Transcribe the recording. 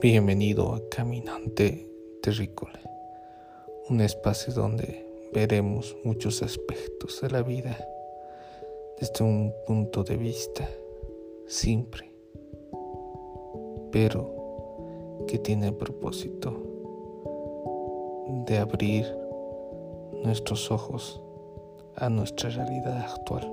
Bienvenido a Caminante Terrícola, un espacio donde veremos muchos aspectos de la vida desde un punto de vista simple, pero que tiene el propósito de abrir nuestros ojos a nuestra realidad actual.